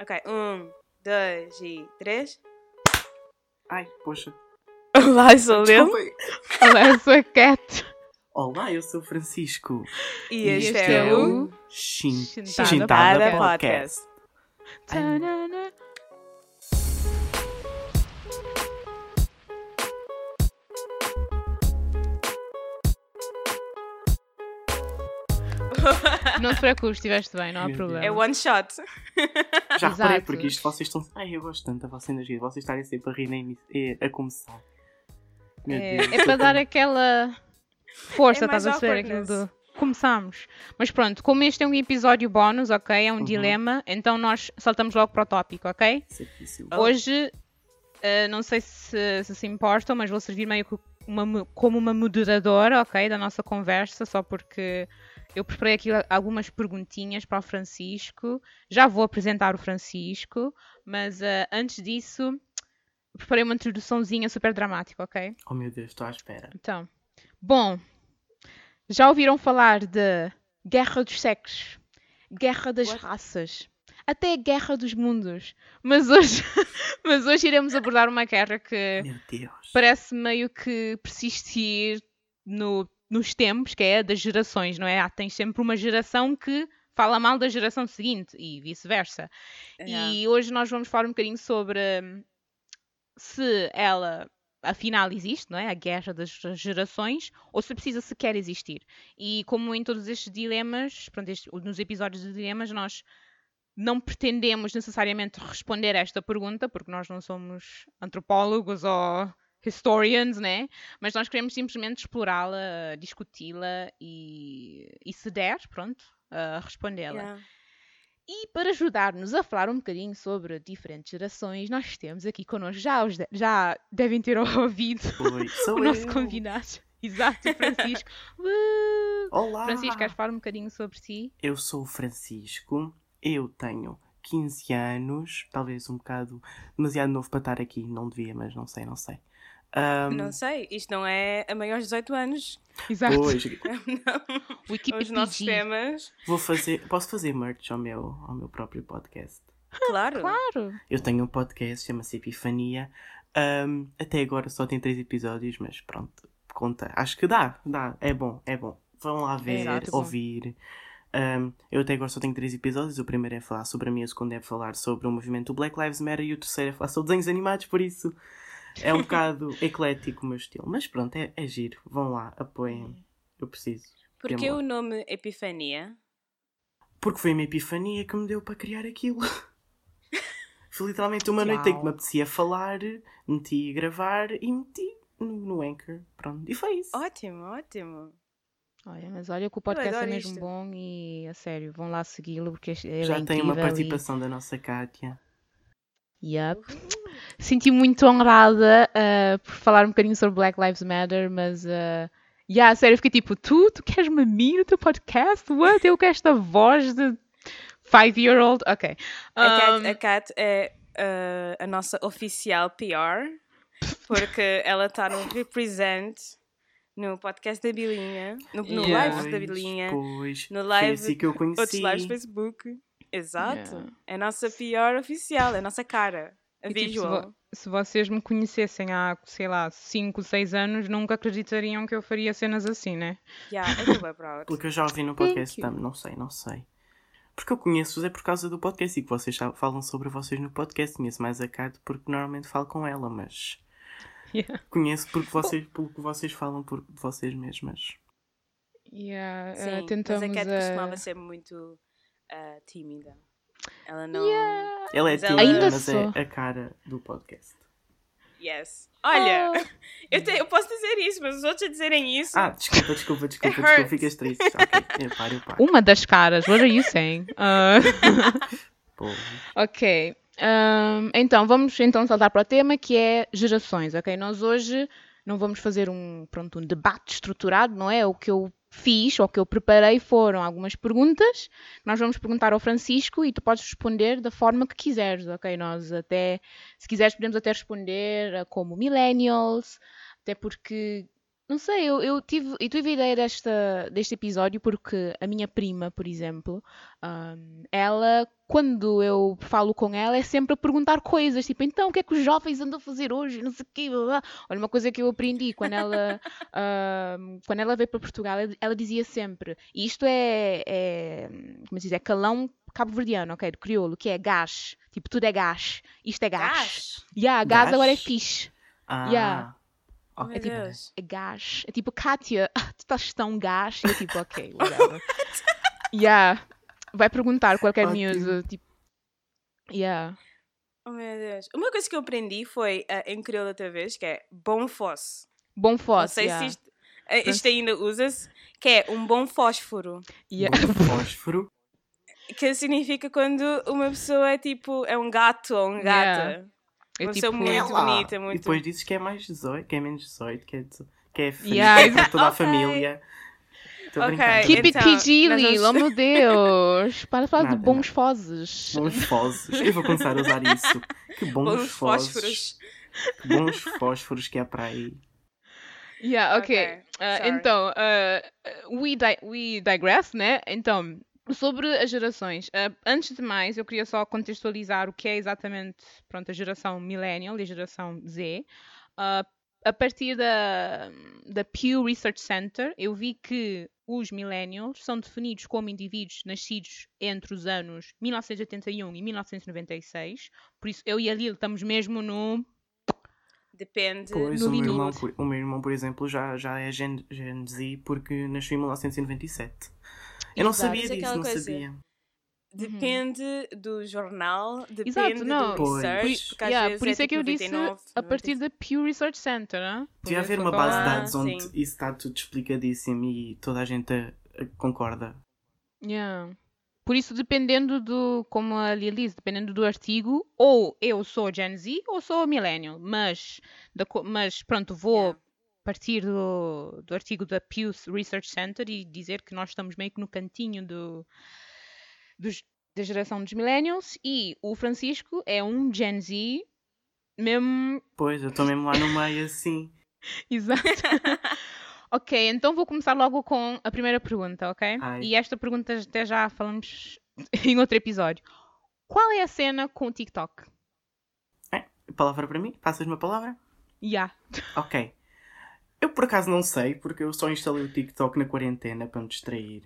Ok, um, dois e três. Ai, poxa. Olá, sou eu. Desculpem. Olá, eu sou a Cat. Olá, eu sou o Francisco. E este, este é é o Chintada Podcast. Podcast. Não te preocupes, estiveste bem, não há Meu problema. É one shot. Já reparei, porque isto vocês estão. Ai, eu gosto tanto da vossa energia. Vocês estarem sempre a rir nem a começar. Meu É, Deus. é para dar aquela força, É estás a ver? Aquilo do... Começamos. Mas pronto, como este é um episódio bónus, ok? É um Uhum. dilema, então nós saltamos logo para o tópico, ok? Certíssimo. Oh. Hoje, eh, não sei se, se se importam, mas vou servir meio que uma mo- como uma moderadora, ok? Da nossa conversa, só porque eu preparei aqui algumas perguntinhas para o Francisco. Já vou apresentar o Francisco, mas eh, antes disso, preparei uma introduçãozinha super dramática, ok? Oh meu Deus, estou à espera. Então, bom, já ouviram falar de Guerra dos Sexos, Guerra das What? Raças, até Guerra dos Mundos. Mas hoje, mas hoje iremos abordar uma guerra que Meu Deus. parece meio que persistir no- nos tempos, que é a das gerações, não é? Há, tens sempre uma geração que fala mal da geração seguinte e vice-versa. Yeah. E hoje nós vamos falar um bocadinho sobre hum, se ela afinal existe, não é? A guerra das gerações, ou se precisa sequer existir. E como em todos estes dilemas, pronto, estes- nos episódios de dilemas, nós não pretendemos necessariamente responder a esta pergunta, porque nós não somos antropólogos ou historians, né? Mas nós queremos simplesmente explorá-la, discuti-la e, e se der, pronto, a respondê-la. Yeah. E para ajudar-nos a falar um bocadinho sobre diferentes gerações, nós temos aqui connosco, já, os de- já devem ter ouvido Oi, o eu. nosso convidado. Exato, o Francisco. Uh! Olá. Francisco, queres falar um bocadinho sobre si? Eu sou o Francisco. Eu tenho 15 anos. Talvez um bocado demasiado novo para estar aqui. Não devia, mas não sei, não sei. Ahm, Não sei, isto não é a maiores de 18 anos. Exato. Pois. Wikipedia. Os nossos temas. vou fazer. Posso fazer merch ao meu, ao meu próprio podcast. Claro. Claro. Eu tenho um podcast, chama-se Epifania. Ahm, até agora só tem três episódios, mas pronto, conta. Acho que dá, dá. É bom, é bom. Vão lá ver, Exato, ouvir. Ahm, eu até agora só tenho três episódios. O primeiro é falar sobre a minha, o segundo é falar sobre o movimento Black Lives Matter e o terceiro é falar sobre desenhos animados, por isso é um bocado eclético o meu estilo. Mas pronto, é, é giro. Vão lá, apoiem. Eu preciso. Porque Tem o nome Epifania? Porque foi uma epifania que me deu para criar aquilo. foi literalmente uma noite em que me apetecia falar, meti a gravar e meti no, no Anchor. Pronto, e foi isso. Ótimo, ótimo. Olha, mas olha que o podcast é mesmo isto. bom e a sério, vão lá segui-lo porque ele Já é tem uma incrível e- participação da nossa Kátia. Yup. Senti muito honrada uh, por falar um bocadinho sobre Black Lives Matter, mas uh, yeah, sério, eu fiquei tipo, tu, tu queres-me a mim no teu podcast? What? Eu com esta voz de five-year-old? Ok. A Kat, Um, a Kat é uh, a nossa oficial PR, porque ela está no Represent, no podcast da Bilinha, no, no Yeah. live da Bilinha, Pois, no foi live, assim que eu conheci. outros lives do Facebook. Exato. Yeah. É a nossa PR oficial, é a nossa cara, a E, tipo, se, vo- se vocês me conhecessem há, sei lá, 5, 6 anos, nunca acreditariam que eu faria cenas assim, né? Yeah, bem proud. Porque eu já ouvi no podcast também, não sei, não sei. Porque eu conheço-vos é por causa do podcast e que vocês já falam sobre vocês no podcast. Conheço mais a Kat porque normalmente falo com ela, mas Yeah. conheço porque vocês, pelo que vocês falam por vocês mesmas. Yeah, uh, Sim, mas tentamos a Kat uh, costumava ser muito ah, tímida. Ela não. Yeah. Ela é ela- tímida, Ainda mas sou. é a cara do podcast. Yes. Olha, Oh. eu, te- eu posso dizer isso, mas os outros a dizerem isso. Ah, desculpa, desculpa, desculpa, desculpa, ficas triste. Ok, eu paro, eu paro. Uma das caras, what are you saying? Uh, Pô, ok. Um, então, vamos então saltar para o tema que é gerações, ok? Nós hoje não vamos fazer um, pronto, um debate estruturado, não é? O que eu fiz, ou que eu preparei foram algumas perguntas nós vamos perguntar ao Francisco e tu podes responder da forma que quiseres, ok? Nós até, se quiseres, podemos até responder como millennials, até porque Não sei, eu, eu tive, eu tive a ideia desta, deste episódio porque a minha prima, por exemplo, ahm, ela, quando eu falo com ela, é sempre a perguntar coisas, tipo, então o que é que os jovens andam a fazer hoje? Não sei o quê, blá, blá. Olha, uma coisa que eu aprendi quando ela, ahm, quando ela veio para Portugal, ela, ela dizia sempre, e isto é, é, como se diz, é calão cabo-verdiano, ok, do crioulo, que é gás, tipo, tudo é gás, isto é gás. Gás? Yeah, gás agora é Gás? fixe. Ah, Yeah. Oh, ok. meu Deus. É gás. É tipo, Kátia, tu estás tão gás. E eu tipo, ok, whatever. yeah. Vai perguntar qualquer Ótimo. miúdo, tipo. Yeah. Oh, meu Deus. Uma coisa que eu aprendi foi ah, em crioulo outra vez, que é bom fosse. Bom Não fosse. sei yeah. se isto, eh, isto ainda usa-se, que é um bom fósforo. Yeah. Bom fósforo. Que significa quando uma pessoa é tipo, é um gato ou um gata. Yeah. É Uma tipo. pessoa muito É lá. bonita, E muito. depois dizes que é mais 18, que é menos 18, que é, que é feliz Yeah, para toda a família. Estou a Ok. brincar. Keep it Então, PG, nós Lil, vamos- oh meu Deus! Para de falar de Nada, bons fozes. Bons fósforos. Eu vou começar a usar isso. Que bons, Bons fósforos. fósforos. Que bons fósforos que há para aí. Yeah, ok. Ok, Ah, sorry. então, ah, we, di we digress, né? Então, sobre as gerações. ah, antes de mais, eu queria só contextualizar o que é exatamente pronto, a geração millennial e a geração Z. Ah, a partir da, da Pew Research Center, eu vi que os millennials são definidos como indivíduos nascidos entre os anos 1981 e 1996. Por isso, eu e a Lil estamos mesmo no Depende. Pois, No o meu, irmão, por- o meu irmão, por exemplo, já, já é Gen, Gen Z porque nasceu em 1997. Eu não Exato. sabia é disso, não coisa. sabia. Depende do jornal, depende Exato, não. do research. às Yeah, vezes por isso é, que eu tipo disse 99, a partir da Pew Research Center, né? Devia Por haver uma base de Ah, dados onde sim. isso está tudo explicadíssimo e toda a gente eh, concorda. Yeah. Por isso, dependendo do, como a Lia disse, dependendo do artigo, ou eu sou Gen Z ou sou Millennial, mas, da mas pronto, vou Yeah. Partir do, do artigo da Pew Research Center e dizer que nós estamos meio que no cantinho do, dos- da geração dos Millennials e o Francisco é um Gen Z mesmo Pois, eu estou mesmo lá no meio assim. Exato. ok, então vou começar logo com a primeira pergunta, ok? Ai. E esta pergunta até já falamos em outro episódio. Qual é a cena com o TikTok? Palavra para mim? Passas-me a palavra? Ya. Ok. Eu por acaso não sei, porque eu só instalei o TikTok na quarentena para me distrair.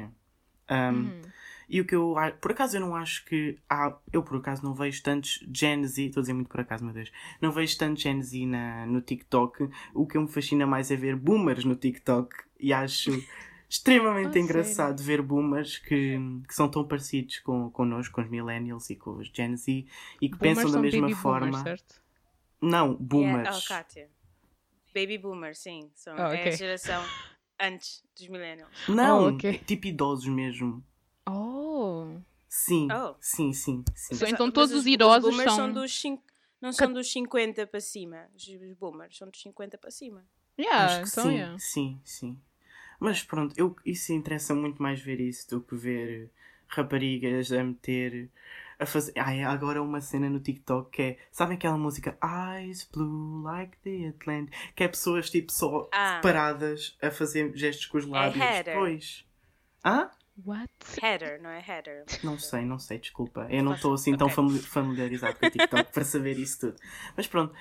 Um, Uhum. E o que eu por acaso eu não acho que há, eu por acaso não vejo tantos Gen Z, estou a dizer muito por acaso, meu Deus, não vejo tantos Gen Z na, no TikTok. O que me fascina mais é ver boomers no TikTok e acho extremamente Ah, engraçado ver boomers que, que são tão parecidos com, connosco, com os millennials e com os Gen Z e que Boomers pensam da mesma forma. boomers, certo? Não, Yeah. boomers. Oh, Kátia. Baby boomer, sim. São, Ah, É ok. a geração antes dos millennials. Não, Oh, ok. tipo idosos mesmo. Oh. Sim, Oh. sim, sim, sim. Então todos os os idosos boomers são... dos cin- não são dos 50 para cima. Os os boomers são dos 50 para cima. Yeah, Acho que então, sim, yeah. sim, sim. Mas pronto, eu, isso interessa muito mais ver isso do que ver raparigas a meter. A fazer. Ai, agora uma cena no TikTok que é. Sabem aquela música Eyes Blue Like the Atlantic? Que é pessoas tipo só Ah. paradas a fazer gestos com os lábios. header. Pois. Hã? What? Header, não é header. Não sei, não sei, desculpa. Eu não estou assim tão familiarizado com o TikTok para saber isso tudo. Mas pronto,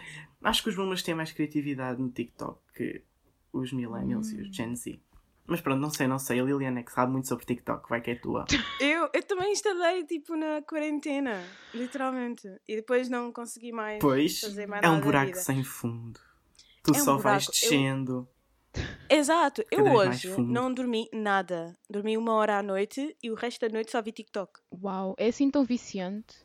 acho que os boomers têm mais criatividade no TikTok que os millennials e os Gen Z. Mas pronto, não sei, não sei. A Liliana é que sabe muito sobre TikTok, vai que é tua. Eu, eu também instalei tipo na quarentena, literalmente. E depois não consegui mais Pois, fazer mais é um nada da buraco vida. sem fundo. Tu É um só vais buraco. Eu- descendo. Exato, eu hoje não dormi nada. Dormi uma hora à noite e o resto da noite só vi TikTok. Uau, é assim tão viciante.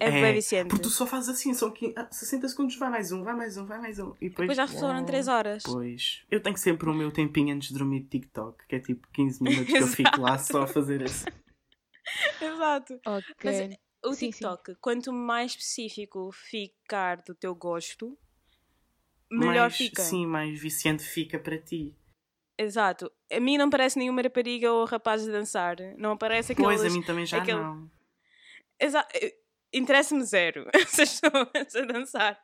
É, bem viciante. porque tu só fazes assim, só que ah, 60 segundos, vai mais um, vai mais um, vai mais um. E depois, Depois já foram Uau. 3 horas. Pois, eu tenho sempre o meu tempinho antes de dormir de TikTok, que é tipo 15 minutos que eu fico lá só a fazer assim. Exato. Ok. Mas o Sim, sim. TikTok, quanto mais específico ficar do teu gosto, melhor mais, fica. Sim, mais viciante fica para ti. Exato. A mim não parece nenhuma rapariga ou rapaz a dançar. Não aparece aqueles... Pois, a mim também já aquele- não. Exa- eh, Interessa-me zero essas pessoas a dançar.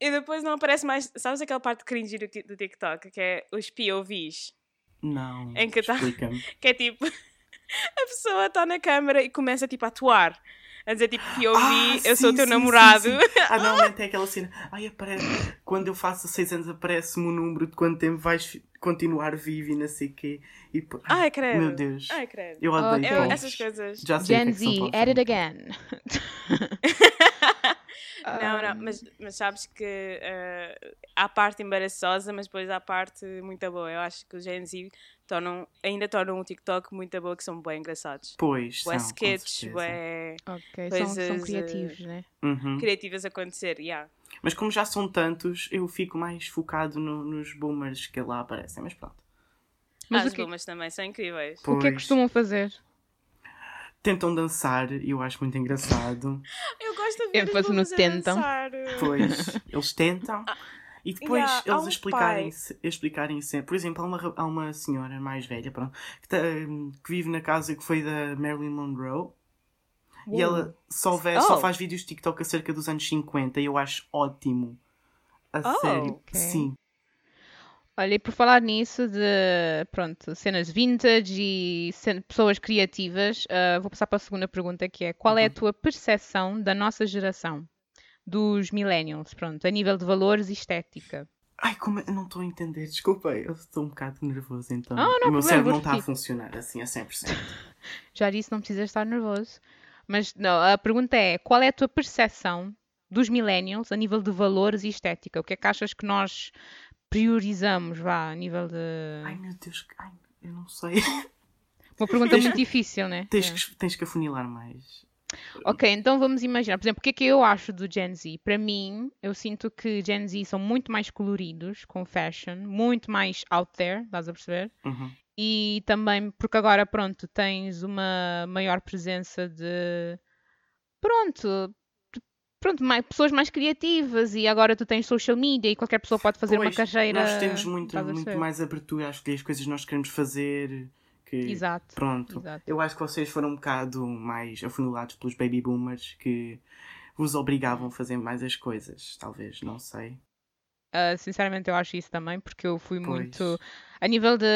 E depois não aparece mais. Sabes aquela parte cringe do, do TikTok que é os POVs? Não. Em que tá-. Que é tipo. A pessoa está na câmara e começa tipo a atuar. A dizer tipo POV, Ah, eu sou o sim, teu sim, namorado. sim, sim. Ah, normalmente é aquela cena. Ai, aparece. Quando eu faço 6 anos, aparece-me o número de quanto tempo vais continuar vivo e não sei o quê. E, Ai, credo. Meu Deus. Ai, credo. Eu odeio Ok. Eu- essas coisas. Já sei o que Gen é que são Z, povos. at it again. Não, não, mas, mas sabes que eh, há a parte embaraçosa, mas depois há a parte muito boa. Eu acho que os Gen Z tornam, ainda tornam o TikTok muito boa, que são bem engraçados. Pois, Bué são, com sketches, bué Ok, são, são Coisas, criativos, né? Uhum. criativas a acontecer, yeah. Mas como já são tantos, eu fico mais focado no- nos boomers que lá aparecem. Mas pronto. Mas As o que, boomers também são incríveis. o que é que Pois. costumam fazer? Tentam dançar e eu acho muito engraçado. Eu gosto de ver os Ênfase no boomers tentam. dançar. Pois, eles tentam. E depois Yeah, eles um explicarem, se, explicarem sempre. Por exemplo, há uma, há uma senhora mais velha pronto, que, tá, hum, que vive na casa que foi da Marilyn Monroe. E ela só, vê, Oh. só faz vídeos de TikTok acerca dos anos 50 e eu acho ótimo. A Oh, sério. ok. Sim. Olha, e por falar nisso de, pronto, cenas vintage e pessoas criativas, ah, vou passar para a segunda pergunta, que é qual é a tua percepção da nossa geração, dos millennials, pronto, a nível de valores e estética? Ai, como eu não estou a entender, desculpa, eu estou um bocado nervoso então. Ah, não o meu problema, cérebro não está a funcionar assim a 100%. Já disse, não precisas estar nervoso. Mas não, a pergunta é: qual é a tua percepção dos millennials a nível de valores e estética? O que é que achas que nós priorizamos, vá, a nível de. Ai meu Deus, ai, eu não sei. Uma pergunta Tens muito que- difícil, né? tens, É. que, tens que afunilar mais. Ok, então vamos imaginar, por exemplo, o que é que eu acho do Gen Z? Para mim, eu sinto que Gen Z são muito mais coloridos com fashion, muito mais out there, estás a perceber? Uhum. E também porque agora, pronto, tens uma maior presença de. Pronto. Pronto, mais, pessoas mais criativas e agora tu tens social media e qualquer pessoa pode fazer uma Pois, carreira. Nós temos muito, muito mais abertura às que as coisas nós queremos fazer. Que, Exato. Pronto. exato. Eu acho que vocês foram um bocado mais afunulados pelos baby boomers que vos obrigavam a fazer mais as coisas. Talvez, não sei. Uh, sinceramente, eu acho isso também, porque eu fui Pois. muito. A nível de,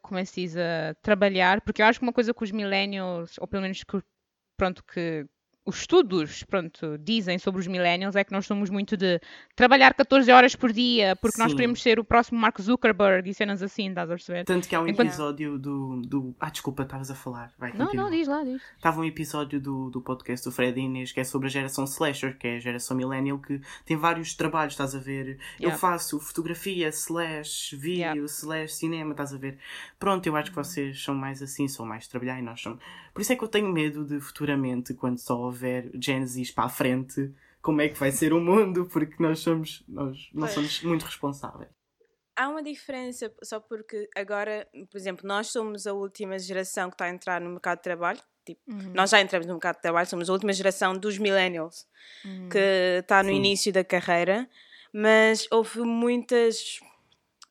como é que se diz, a trabalhar, porque eu acho que uma coisa que os millennials, ou pelo menos que, pronto, que os estudos, pronto, dizem sobre os millennials é que nós somos muito de trabalhar 14 horas por dia, porque nós Sim. queremos ser o próximo Mark Zuckerberg e cenas assim, estás a perceber? Tanto que há um Enquanto- episódio do, do. Ah, desculpa, estavas a falar. Vai, Não, continua. não, diz lá, diz. Estava um episódio do, do podcast do Fred Inês que é sobre a geração slasher, que é a geração millennial, que tem vários trabalhos, estás a ver? Eu Yeah. faço fotografia, slash vídeo, Yeah. Uhum. slash cinema, estás a ver? Pronto, eu acho que vocês são mais assim, são mais de trabalhar e nós somos. Por isso é que eu tenho medo de futuramente, quando só houver Gen Zs para a frente, como é que vai ser o mundo, porque nós somos, nós não Pois. somos muito responsáveis. Há uma diferença, só porque agora, por exemplo, nós somos a última geração que está a entrar no mercado de trabalho. Tipo, Uhum. Nós já entramos no mercado de trabalho, somos a última geração dos millennials Uhum. que está no Sim. início da carreira, mas houve muitas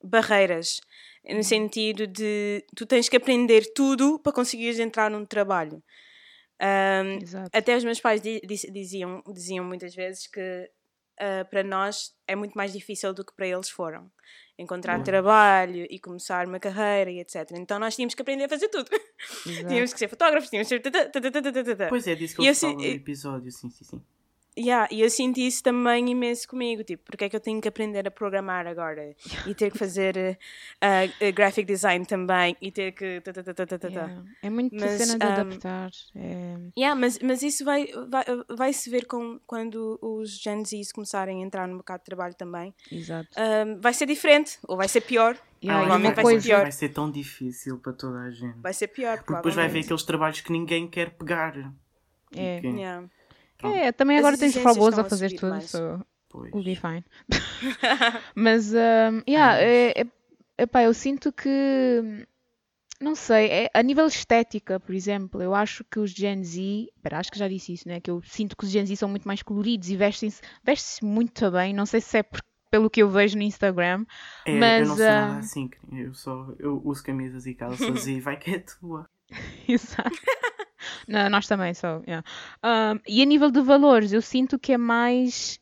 barreiras no sentido de tu tens que aprender tudo para conseguires entrar num trabalho. Exato. até os meus pais diziam, diziam muitas vezes que ah, para nós é muito mais difícil do que para eles foram. Encontrar Pois. trabalho e começar uma carreira e etc. Então nós tínhamos que aprender a fazer tudo. tínhamos que ser fotógrafos, tínhamos que ser. Pois é, disso que eu assim, falo no episódio, sim, sim, sim. Yeah, e eu senti isso também imenso comigo, tipo, porque é que eu tenho que aprender a programar agora e ter que fazer ah, eh, graphic design também e ter que ta, ta, ta, ta, ta, ta, ta. Yeah. É muito Mas, cena de um, adaptar. É... Yeah, mas, mas isso vai, vai, vai se ver com, quando os Gen Zs começarem a entrar no mercado de trabalho também. Exato. Ahm, vai ser diferente, ou vai ser pior. Yeah, Ah, provavelmente vai coisa- ser pior. vai ser tão difícil para toda a gente. Vai ser pior, Porque depois vai haver aqueles trabalhos que ninguém quer pegar. É. Que- Yeah. Pronto. É, também agora tens robôs a a fazer subir tudo, mais. so Pois. we'll be fine. Mas, um, yeah, é, é, epá, eu sinto que, não sei, é- a nível estética, por exemplo, eu acho que os Gen Z, espera, acho que já disse isso, né? Que eu sinto que os Gen Z são muito mais coloridos e vestem-se vestem muito bem, não sei se é por- pelo que eu vejo no Instagram, É, Mas, eu não sou nada assim, eu só eu uso camisas e calças e vai que é tua. Exato. Não, nós também só. yeah. Um, e a nível de valores, eu sinto que é mais.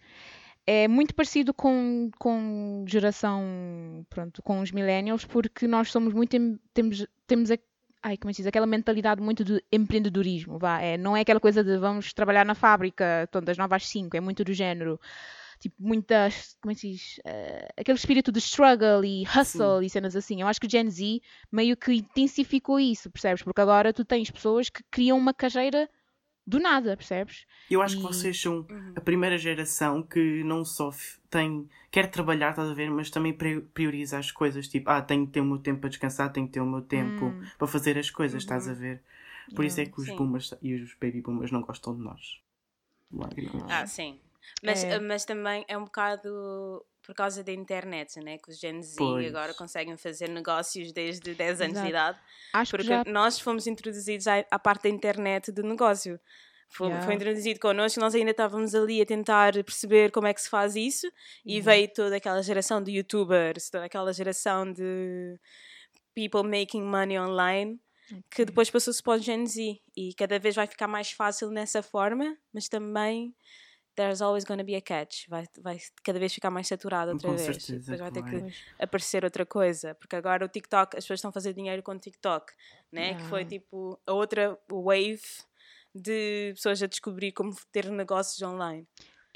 é muito parecido com, com geração, pronto, com os millennials, porque nós somos muito, em- temos, temos a, ai, como é que diz, aquela mentalidade muito de empreendedorismo, vá, é, não é aquela coisa de vamos trabalhar na fábrica, das 9 às 5, é muito do género, tipo, muitas, como é que se diz, Eh, aquele espírito de struggle e hustle e cenas assim, eu acho que o Gen Z meio que intensificou isso, percebes? Porque agora tu tens pessoas que criam uma carreira do nada, percebes? Eu acho que E- vocês são Uhum. a primeira geração que não só tem, quer trabalhar, estás a ver, mas também pri- prioriza as coisas. Tipo, ah, tenho que ter o meu tempo para descansar, tenho que ter o meu tempo Hum. para fazer as coisas, estás Uhum. a ver? Por isso é que os Sim. boomers e os baby boomers não gostam de nós. Lágrimas. Ah, sim. Mas, É. mas também é um bocado por causa da internet, né? Que os Gen Z Pois. agora conseguem fazer negócios desde 10 anos Exato. de idade. Acho Porque que já nós fomos introduzidos à, à parte da internet do negócio. Foi, Yeah. foi introduzido connosco, nós ainda estávamos ali a tentar perceber como é que se faz isso e Uhum. veio toda aquela geração de youtubers, toda aquela geração de people making money online que depois passou-se para o Gen Z e cada vez vai ficar mais fácil nessa forma, mas também there's always gonna be a catch, vai, vai cada vez ficar mais saturado outra Com vez. certeza depois vai ter que aparecer outra coisa, porque agora o TikTok, as pessoas estão a fazer dinheiro com o TikTok, né? Que foi Yeah. tipo a outra wave de pessoas a descobrir como ter negócios online.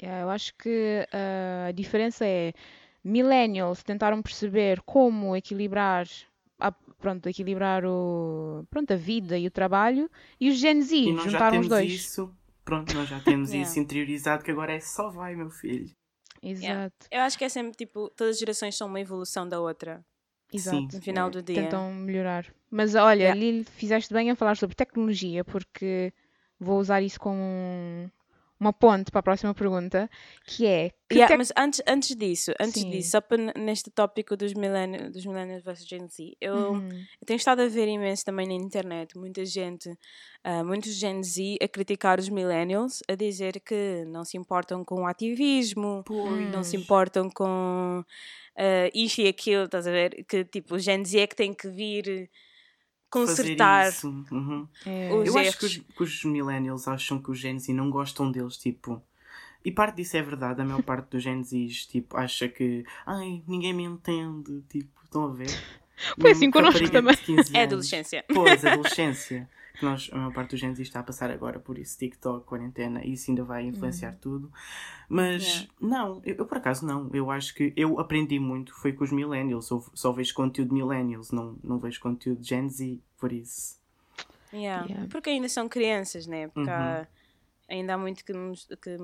Yeah, eu acho que ah, a diferença é millennials tentaram perceber como equilibrar a, pronto, equilibrar o, pronto, a vida e o trabalho e os Gen Z E nós já juntaram os dois. isso, pronto, nós já temos Yeah. isso interiorizado que agora é só vai, meu filho. Exato, Eu acho que é sempre tipo, todas as gerações são uma evolução da outra, exato. no final É, do dia. Tentam melhorar. Mas olha, Yeah. Lil, fizeste bem a falar sobre tecnologia porque vou usar isso como um- uma ponte para a próxima pergunta, que é que Yeah, tec- mas antes, antes disso, antes Sim. disso, só para neste tópico dos millennials, dos millennials versus Gen Z, eu, Uhum. eu tenho estado a ver imenso também na internet, muita gente, ah, muitos Gen Z a criticar os millennials, a dizer que não se importam com o ativismo, Pois. não se importam com ah, isto e aquilo, estás a ver? Que tipo, o Gen Z é que tem que vir consertar. Fazer isso. Uhum. É, Os Eu acho que os, que os millennials acham que os Gen Z não gostam deles, tipo. E parte disso é verdade, a maior parte dos Gen Zs, tipo, acha que ai, ninguém me entende, tipo, estão a ver? Foi assim connosco também. de 15 É adolescência. Pois, adolescência. Nós, a maior parte dos Gen Z está a passar agora por isso, TikTok, quarentena, e isso ainda vai influenciar tudo. Mas, Yeah. não, eu, eu por acaso não. Eu acho que eu aprendi muito, foi com os Millennials. Eu só vejo conteúdo de Millennials, não, não vejo conteúdo de Gen Z, por isso. Yeah. Yeah. Porque ainda são crianças, né? Porque Uhum. há- ainda há muito que, que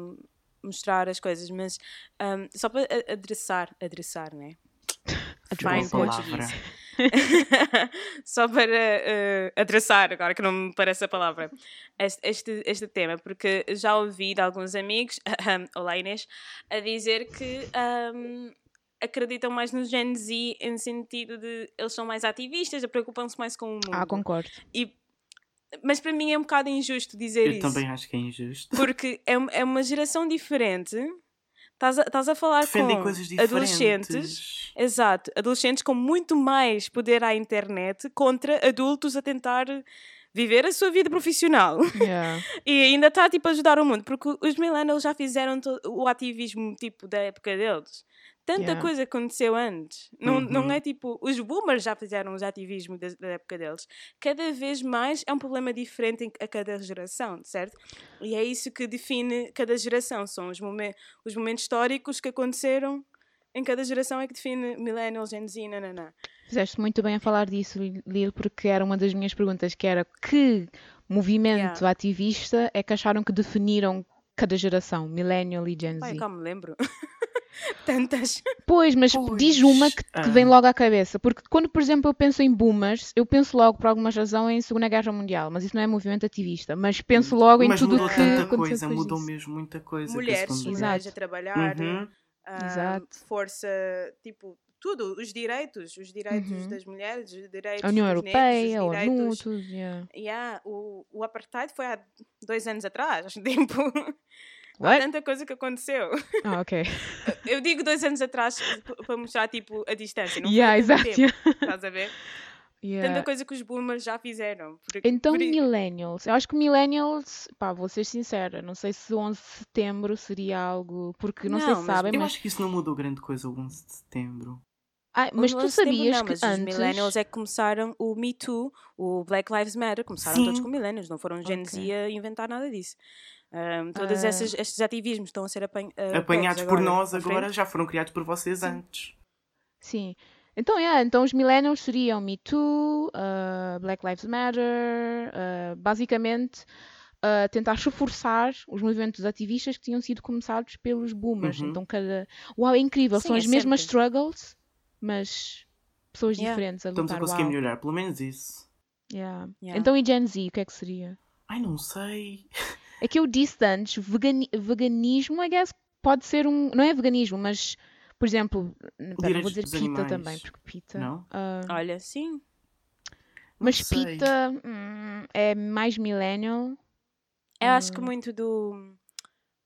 mostrar as coisas, mas ahm, só para adressar, adressar, né? Fine palavra. português. só para adressar, agora que não me parece a palavra, este, este, este tema, porque já ouvi de alguns amigos, olá Inês, a dizer que ahm, acreditam mais no Gen Z em sentido de eles são mais ativistas, preocupam-se mais com o mundo. Ah, concordo. E- mas para mim é um bocado injusto dizer Eu isso. também acho que é injusto. Porque é, um- é uma geração diferente. Estás a, estás a falar Defendem com coisas diferentes. adolescentes. Exato, adolescentes com muito mais poder à internet contra adultos a tentar viver a sua vida profissional. Yeah. E ainda está tipo a ajudar o mundo, porque os millennials já fizeram o ativismo tipo da época deles. Tanta Yeah. coisa aconteceu antes. Não, não Uhum. é tipo. Os boomers já fizeram os ativismos da, da época deles. Cada vez mais é um problema diferente em- a cada geração, certo? E é isso que define cada geração. São os, momen os momentos históricos que aconteceram em cada geração é que define millennials, Gen Z, nananã. Fizeste muito bem a falar disso, Lil, porque era uma das minhas perguntas, que era que movimento Yeah. ativista é que acharam que definiram cada geração, Millennial e Gen Pai, Z? como me lembro. Tantas. Pois, mas Pois, diz uma que, que ah. vem logo à cabeça. Porque quando, por exemplo, eu penso em boomers, eu penso logo, por alguma razão, em Segunda Guerra Mundial. Mas isso não é movimento ativista. Mas penso logo em Mas tudo mudou que tanta aconteceu coisa, mudou disso. mesmo muita coisa. mulheres, mulheres a trabalhar, Uhum. ah, Exato. força, tipo, tudo, os direitos, os direitos Uhum. das mulheres, os direitos A União dos Europeia, negros, ONU, direitos... tudo. yeah. Yeah, o, o apartheid foi há dois anos atrás, tipo, há What? tanta coisa que aconteceu. Ah, ok. Eu digo dois anos atrás para mostrar, tipo, a distância, não Yeah, há exato. tempo, estás a ver? Yeah. Tanta coisa que os boomers já fizeram. Por- Então, por millennials. Eu acho que millennials, pá, vou ser sincera, não sei se 11 de setembro seria algo, porque não, sei Não, se mas sabem, Eu mas... acho que isso não mudou grande coisa o 11 de setembro. Ai, mas o tu 11 de setembro sabias não, que mas antes... os millennials é que começaram o Me Too, o Black Lives Matter, começaram todos Sim. com millennials, não foram Gen Ok. Z a inventar nada disso. Ahm, todos Ah. esses, estes ativismos estão a ser apanha- ah, Apanhados por agora, nós agora já foram criados por vocês antes. Sim. Então, yeah, então os millennials seriam Me Too, uh, Black Lives Matter, uh, basicamente uh, tentar reforçar os movimentos ativistas que tinham sido começados pelos boomers. Uhum. Então, cada. Uau, é incrível! Sim, São é as mesmas sempre. struggles, mas pessoas Yeah. diferentes a Estamos a lutar. conseguir Uau. melhorar, pelo menos isso. Yeah. Yeah. Então, e Gen Z, o que é que seria? Ai, não sei. É que eu disse antes, vegani- veganismo, I guess, pode ser um. Não é veganismo, mas. Por exemplo, pera, vou dizer pita animais. também, porque pita. Não? ah, Olha, sim. Mas Não pita hum, é mais millennial. Eu acho que Hum. muito do,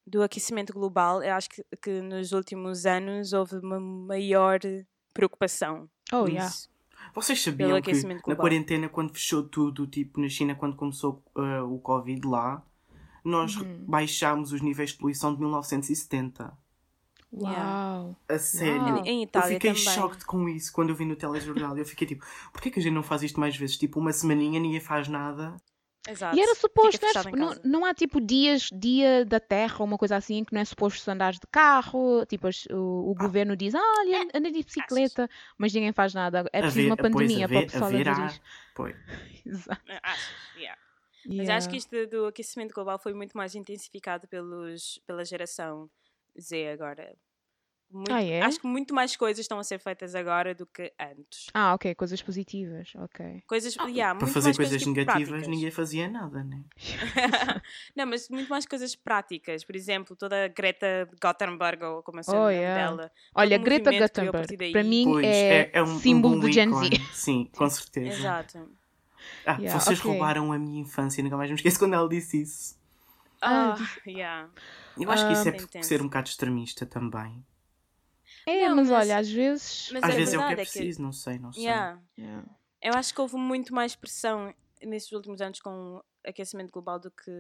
do aquecimento global, eu acho que, que nos últimos anos houve uma maior preocupação Oh, yeah. Vocês sabiam que aquecimento na global. quarentena, quando fechou tudo, tipo na China, quando começou uh, o Covid lá, nós Uhum. baixámos os níveis de poluição de 1970. Uau. A sério. Uau. Em Eu Itália fiquei também. choque com isso quando eu vi no telejornal. Eu fiquei tipo, porquê que a gente não faz isto mais vezes? Tipo, uma semaninha, ninguém faz nada. Exato. E era suposto, Fica não, não, há tipo dias, dia da Terra ou uma coisa assim que não é suposto andares de carro, tipo o, o governo diz, ah, olha, anda de bicicleta, mas ninguém faz nada. É A preciso ver- uma pois, pandemia a para o ver- pessoal haverá. aderir. Pois. Exato. Acho, yeah. Mas Yeah. acho que isto do aquecimento global foi muito mais intensificado pelos, pela geração Z agora. Muito- Ah, é? Acho que muito mais coisas estão a ser feitas agora do que antes. Ah, ok, coisas positivas, ok. Coisas, yeah, Para fazer mais coisas tipo, negativas, práticas. ninguém fazia nada, né? Não, mas muito mais coisas práticas. Por exemplo, toda a Greta Gothenburg, ou como é o Oh, nome yeah. dela. Olha, Greta partir para mim Pois, é, é, um, símbolo um do Gen. Z. Sim, com certeza. Exato. Ah, Yeah, vocês ok. roubaram a minha infância, nunca mais me esqueço quando ela disse isso. Ah, Ah, yeah. Eu acho que isso é Ah, por intenso. ser um bocado extremista também. É, Não, mas, mas- olha, às vezes. mas Às é vezes é o que é verdade, é que- preciso, não sei, não sei. Yeah. Yeah. Eu acho que houve muito mais pressão nesses últimos anos com o aquecimento global do que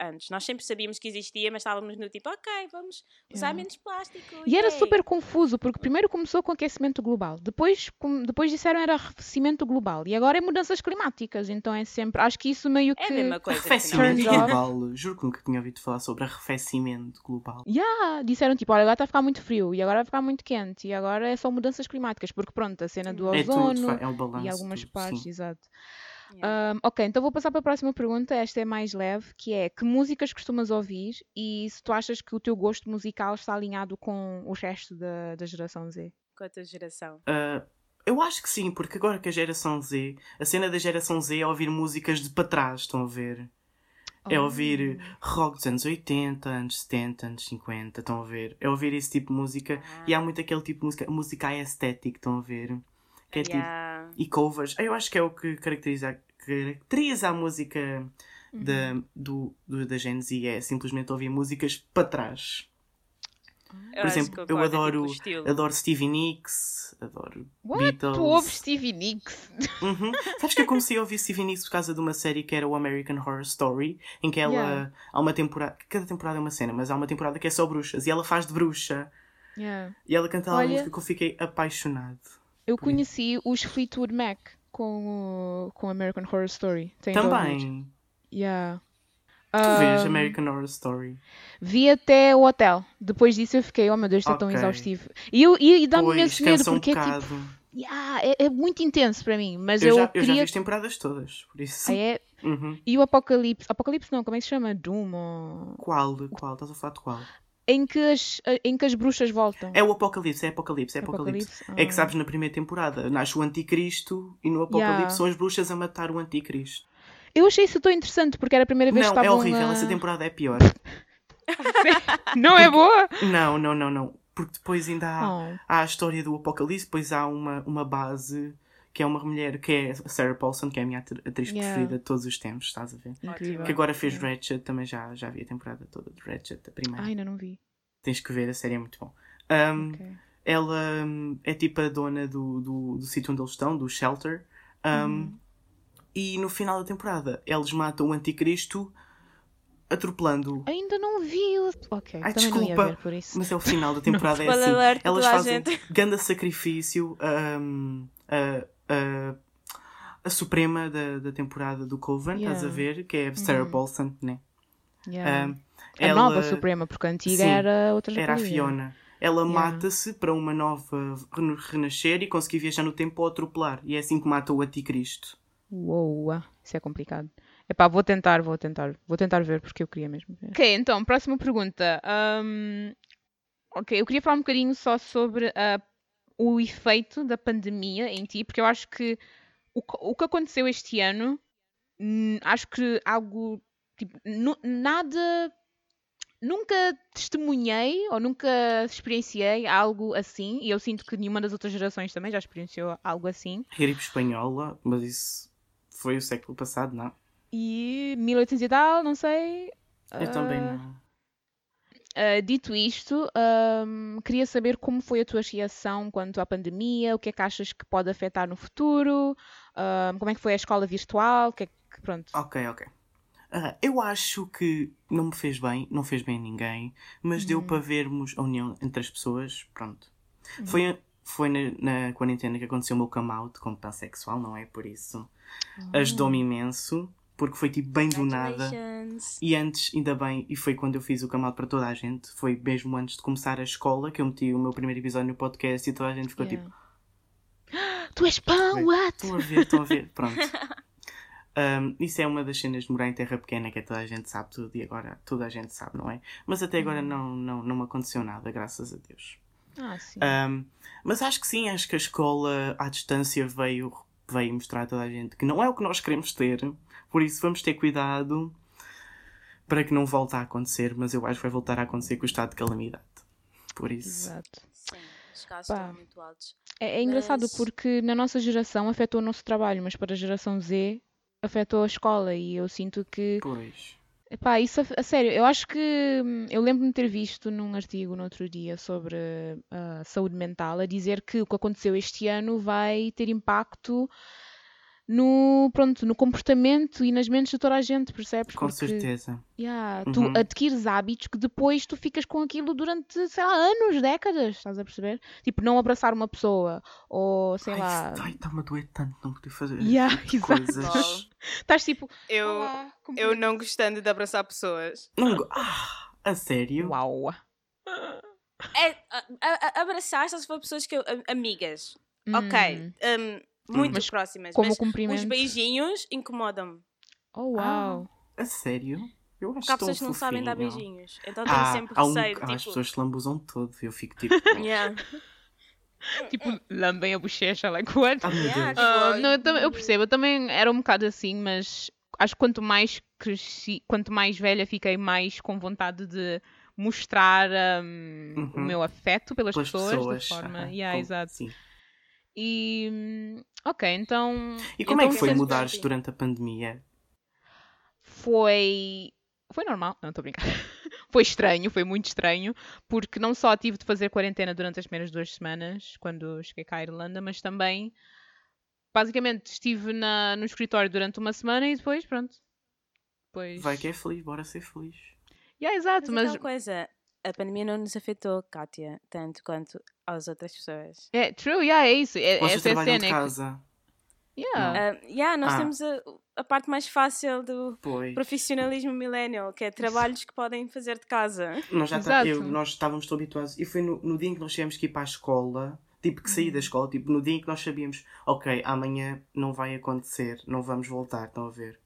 antes. Nós sempre sabíamos que existia, mas estávamos no tipo, ok, vamos usar Yeah. menos plástico. E era yay." super confuso, porque primeiro começou com aquecimento global, depois, com- depois disseram era arrefecimento global, e agora é mudanças climáticas, então é sempre. Acho que isso meio É a que. mesma coisa. Arrefecimento off. global. Juro que nunca tinha ouvido falar sobre arrefecimento global. Yeah, disseram tipo, olha, agora está a ficar muito frio, e agora vai ficar muito quente, e agora é só mudanças climáticas, porque pronto, a cena do É ozono tudo, é o balanço. e algumas tudo, partes, sim. exato. Yeah. Um, ok, então vou passar para a próxima pergunta. Esta é mais leve, que é que músicas costumas ouvir e se tu achas que o teu gosto musical está alinhado com o resto da, da geração Z? Com a tua geração. Ah, eu acho que sim, porque agora que a geração Z, a cena da geração Z é ouvir músicas de para trás, estão a ver? É Oh. ouvir rock dos anos 80, anos 70, anos 50, estão a ver? É ouvir esse tipo de música e há muito aquele tipo de música, música aesthetic, estão a ver? Que é tipo, Yeah. E covers. Eu acho que é o que caracteriza, caracteriza a música da, do, do- da Gen Z, é simplesmente ouvir músicas para trás. Eu Por exemplo, eu é tipo adoro, adoro Stevie Nicks, adoro What? Beatles. Tu ouves Stevie Nicks? Uhum. Sabes que eu comecei a ouvir Stevie Nicks por causa de uma série que era o American Horror Story, em que ela Yeah. há uma temporada, cada temporada é uma cena, mas há uma temporada que é só bruxas e ela faz de bruxa Yeah. e ela canta lá uma Olha- música que eu fiquei apaixonado. Eu conheci os Fleetwood Mac com, o- com American Horror Story. Tem. Também. Yeah. Tu vês Um, American Horror Story. Vi até o hotel. Depois disso eu fiquei, oh meu Deus, isto é tão exaustivo. E, eu- e, e dá-me imenso medo cansa um porque é tipo. yeah, é, é muito intenso para mim. Mas eu, eu, já, eu já queria. vi as temporadas todas, por isso. Ah, é? Uhum. E o Apocalipse. Apocalipse não, como é que se chama? Doom? ou- Qual? Qual? Estás a falar de qual? Em que, as, em que as bruxas voltam. É o Apocalipse, é Apocalipse, é Apocalipse. Apocalipse? É que Ah. sabes, na primeira temporada nasce o Anticristo e no Apocalipse Yeah. são as bruxas a matar o Anticristo. Eu achei isso tão interessante porque era a primeira vez Não, que é estavam horrível, a... essa temporada é pior. Não é boa? Não, não, não, não. Porque depois ainda há, Oh. há a história do Apocalipse, depois há uma, uma base que é uma mulher que é a Sarah Paulson, que é a minha atri- atriz Yeah. preferida de todos os tempos, estás a ver? Incrível. Que agora fez Ratchet, também já, já vi a temporada toda de Ratchet, a primeira. Ai, ainda não vi. Tens que ver, a série é muito bom. Um, Ok. Ela hum, é tipo a dona do, do, do sítio onde eles estão, do shelter. Um, E no final da temporada, eles matam o anticristo atropelando. Ainda não vi o. Ok, Ai, desculpa, ver por isso. Mas é o final da temporada, é assim. Elas fazem gente. grande sacrifício. um, a, a Suprema da, da temporada do Coven, estás a Yeah. ver? Que é a Sarah Uhum. Paulson, né? Yeah. Um, a ela- nova Suprema, porque a antiga Sim, era outra Era a rapariga. Fiona. Ela Yeah. mata-se para uma nova renascer e conseguir viajar no tempo ou atropelar. E é assim que mata o anticristo. Uou, ah, isso é complicado. Epá, vou tentar, vou tentar. Vou tentar ver porque eu queria mesmo ver. Ok, então, próxima pergunta. Ahm, ok, eu queria falar um bocadinho só sobre ah, o efeito da pandemia em ti, porque eu acho que o, que- o que aconteceu este ano, hum, acho que algo, tipo, nada, nunca testemunhei ou nunca experienciei algo assim, e eu sinto que nenhuma das outras gerações também já experienciou algo assim. Gripe espanhola, mas isso foi o século passado, não? E 1800 e tal, não sei. Eu também Ah, não. Ah, dito isto, ahm, queria saber como foi a tua reação quanto à pandemia, o que é que achas que pode afetar no futuro, ahm, como é que foi a escola virtual, o que é que, pronto. Ok, ok. Ah, eu acho que não me fez bem, não fez bem a ninguém, mas deu para vermos a união entre as pessoas. Pronto. Foi, foi na, na quarentena que aconteceu o meu come out como pansexual, não é? Por isso ajudou-me imenso, porque foi tipo bem do nada. E antes, ainda bem, e foi quando eu fiz o out para toda a gente, foi mesmo antes de começar a escola que eu meti o meu primeiro episódio no podcast e toda a gente ficou Yeah. tipo. Tu és pão, what? Estão a ver, estão a ver, pronto. Um, isso é uma das cenas de morar em terra pequena que é toda a gente sabe tudo e agora toda a gente sabe, não é? Mas até agora não, não, não me aconteceu nada, graças a Deus. Ah, sim. Um, mas acho que sim, acho que a escola à distância veio, veio mostrar a toda a gente que não é o que nós queremos ter, por isso vamos ter cuidado para que não volte a acontecer, mas eu acho que vai voltar a acontecer com o estado de calamidade. Por isso. Exato. Sim, os casos Pá. estão muito altos. É, é engraçado Mas- porque na nossa geração afetou o nosso trabalho, mas para a geração Z afetou a escola e eu sinto que Pois. Epá, isso a, a sério, eu acho que hum, eu lembro-me de ter visto num artigo no outro dia sobre a saúde mental a dizer que o que aconteceu este ano vai ter impacto no, pronto, no comportamento e nas mentes de toda a gente, percebes? Com Porque, certeza. yeah, tu Uhum. adquires hábitos que depois tu ficas com aquilo durante, sei lá, anos, décadas, estás a perceber? Tipo, não abraçar uma pessoa ou, sei ai, lá, ai, está-me a doer tanto não poder fazer Yeah, tipo coisas. estás tipo, Eu, "Olá, eu podemos-" não gostando de abraçar pessoas. Não, go- ah, a sério? Uau. É, a- a- a- abraçar só se for pessoas que eu, a- amigas. Ok. Hum, um, muito Mas próximas. como mas cumprimento. os beijinhos incomodam-me. Oh, uau. A sério? Eu acho Porque há tão pessoas que não sabem dar fofinho. beijinhos. Então tenho Ah, sempre há um, receio. há as tipo, pessoas que lambuzam todo. Eu fico tipo. yeah. Tipo, lambem a bochecha, like what? Ah, Yeah, tipo, Ah, não, eu, eu percebo, eu também era um bocado assim, mas acho que quanto mais cresci, quanto mais velha fiquei, mais com vontade de mostrar hum, o Uhum. meu afeto pelas Pelas pessoas, pessoas. de forma. aham, Yeah, com- exato. Sim. E hum, ok, então. E como é então que foi mudares assim. durante a pandemia? Foi. Foi normal, não estou a brincar. foi estranho, foi muito estranho, porque não só tive de fazer quarentena durante as primeiras duas semanas, quando cheguei cá à Irlanda, mas também, basicamente, estive na, no escritório durante uma semana e depois, pronto. Depois... Vai que é feliz, bora ser feliz. Yeah, exato, Mas, mas, coisa, a pandemia não nos afetou, Kátia, tanto quanto às outras pessoas. é true, yeah, é isso. É, Vocês essa é a cena. de é que- casa. yeah. Ah, yeah, nós Ah. temos a, a parte mais fácil do Pois. profissionalismo millennial, que é trabalhos que podem fazer de casa. Nós já tá- eu- nós estávamos tão habituados. E foi no, no dia em que nós tivemos que ir para a escola, tipo que Uhum. saí da escola, tipo no dia em que nós sabíamos, ok, amanhã não vai acontecer, não vamos voltar, estão a ver?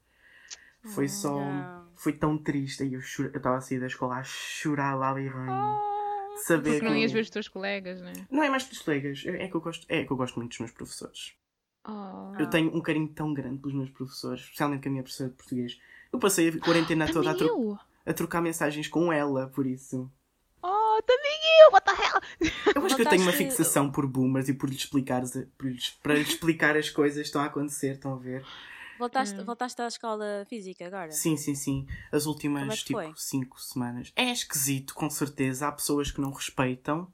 Foi só. Não. Foi tão triste. E eu estava a sair da escola a chorar lá bem. Saber Porque não ias ver os teus colegas, né? Não é mais dos colegas, é é que eu gosto, é que eu gosto muito dos meus professores. Oh. Eu tenho um carinho tão grande pelos meus professores, especialmente com a minha professora de português. Eu passei a quarentena toda a, tro- a trocar mensagens com ela, por isso. Oh, também eu! What the hell? Eu acho que eu tenho uma fixação por boomers e por lhes explicar, por lhes, para lhes explicar as coisas que estão a acontecer, estão a ver? Voltaste, Hum. voltaste à escola física agora? Sim, sim, sim. As últimas, é que tipo, foi? cinco semanas. É esquisito, com certeza. Há pessoas que não respeitam.